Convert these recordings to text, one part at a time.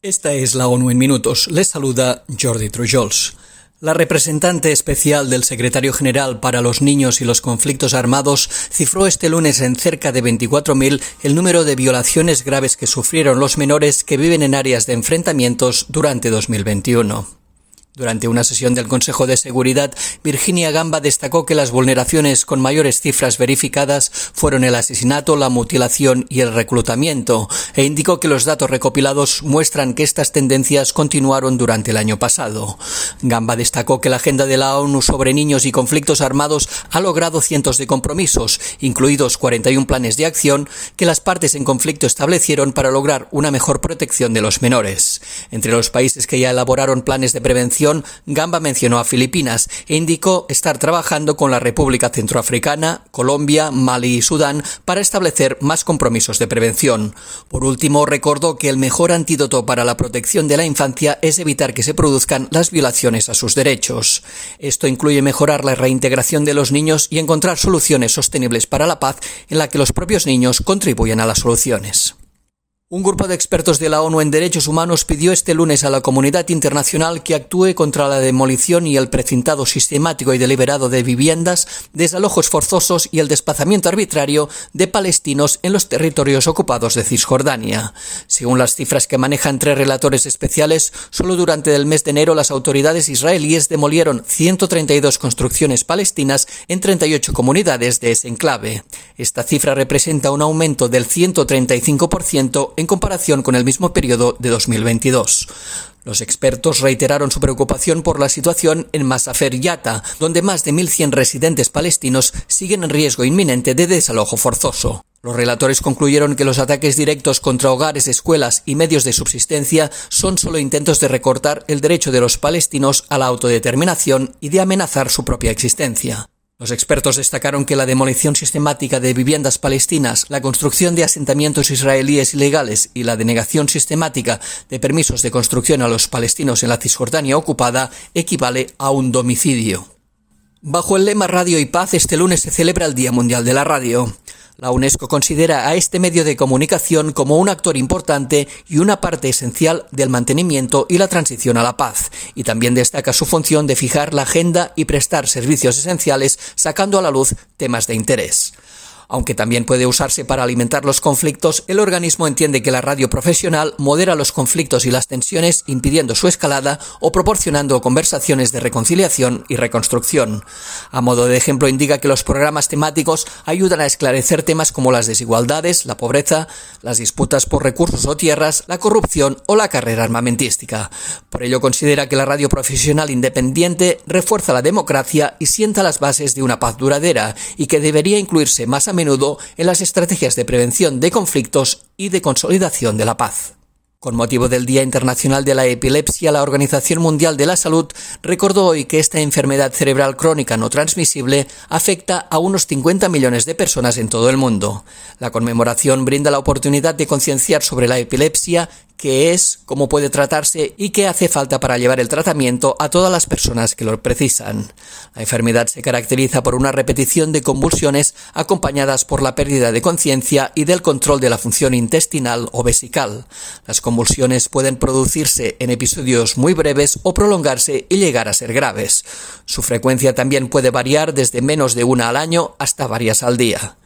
Esta es la ONU en minutos. Les saluda Jordi Trujols. La representante especial del secretario general para los niños y los conflictos armados cifró este lunes en cerca de 24.000 el número de violaciones graves que sufrieron los menores que viven en áreas de enfrentamientos durante 2021. Durante una sesión del Consejo de Seguridad, Virginia Gamba destacó que las vulneraciones con mayores cifras verificadas fueron el asesinato, la mutilación y el reclutamiento, e indicó que los datos recopilados muestran que estas tendencias continuaron durante el año pasado. Gamba destacó que la agenda de la ONU sobre niños y conflictos armados ha logrado cientos de compromisos, incluidos 41 planes de acción que las partes en conflicto establecieron para lograr una mejor protección de los menores. Entre los países que ya elaboraron planes de prevención Gamba mencionó a Filipinas e indicó estar trabajando con la República Centroafricana, Colombia, Mali y Sudán para establecer más compromisos de prevención. Por último, recordó que el mejor antídoto para la protección de la infancia es evitar que se produzcan las violaciones a sus derechos. Esto incluye mejorar la reintegración de los niños y encontrar soluciones sostenibles para la paz en la que los propios niños contribuyen a las soluciones. Un grupo de expertos de la ONU en Derechos Humanos pidió este lunes a la comunidad internacional que actúe contra la demolición y el precintado sistemático y deliberado de viviendas, desalojos forzosos y el desplazamiento arbitrario de palestinos en los territorios ocupados de Cisjordania. Según las cifras que manejan tres relatores especiales, solo durante el mes de enero las autoridades israelíes demolieron 132 construcciones palestinas en 38 comunidades de ese enclave. Esta cifra representa un aumento del 135% en comparación con el mismo periodo de 2022. Los expertos reiteraron su preocupación por la situación en Masafer Yata, donde más de 1.100 residentes palestinos siguen en riesgo inminente de desalojo forzoso. Los relatores concluyeron que los ataques directos contra hogares, escuelas y medios de subsistencia son solo intentos de recortar el derecho de los palestinos a la autodeterminación y de amenazar su propia existencia. Los expertos destacaron que la demolición sistemática de viviendas palestinas, la construcción de asentamientos israelíes ilegales y la denegación sistemática de permisos de construcción a los palestinos en la Cisjordania ocupada equivale a un domicidio. Bajo el lema Radio y Paz, este lunes se celebra el Día Mundial de la Radio. La UNESCO considera a este medio de comunicación como un actor importante y una parte esencial del mantenimiento y la transición a la paz, y también destaca su función de fijar la agenda y prestar servicios esenciales sacando a la luz temas de interés. Aunque también puede usarse para alimentar los conflictos, el organismo entiende que la radio profesional modera los conflictos y las tensiones impidiendo su escalada o proporcionando conversaciones de reconciliación y reconstrucción. A modo de ejemplo indica que los programas temáticos ayudan a esclarecer temas como las desigualdades, la pobreza, las disputas por recursos o tierras, la corrupción o la carrera armamentística. Por ello considera que la radio profesional independiente refuerza la democracia y sienta las bases de una paz duradera y que debería incluirse más a menudo en las estrategias de prevención de conflictos y de consolidación de la paz. Con motivo del Día Internacional de la Epilepsia, la Organización Mundial de la Salud recordó hoy que esta enfermedad cerebral crónica no transmisible afecta a unos 50 millones de personas en todo el mundo. La conmemoración brinda la oportunidad de concienciar sobre la epilepsia qué es, cómo puede tratarse y qué hace falta para llevar el tratamiento a todas las personas que lo precisan. La enfermedad se caracteriza por una repetición de convulsiones acompañadas por la pérdida de conciencia y del control de la función intestinal o vesical. Las convulsiones pueden producirse en episodios muy breves o prolongarse y llegar a ser graves. Su frecuencia también puede variar desde menos de una al año hasta varias al día.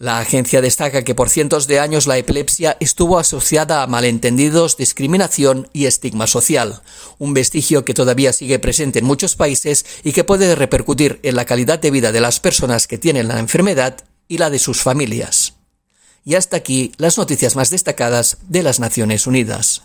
La agencia destaca que por cientos de años la epilepsia estuvo asociada a malentendidos, discriminación y estigma social, un vestigio que todavía sigue presente en muchos países y que puede repercutir en la calidad de vida de las personas que tienen la enfermedad y la de sus familias. Y hasta aquí las noticias más destacadas de las Naciones Unidas.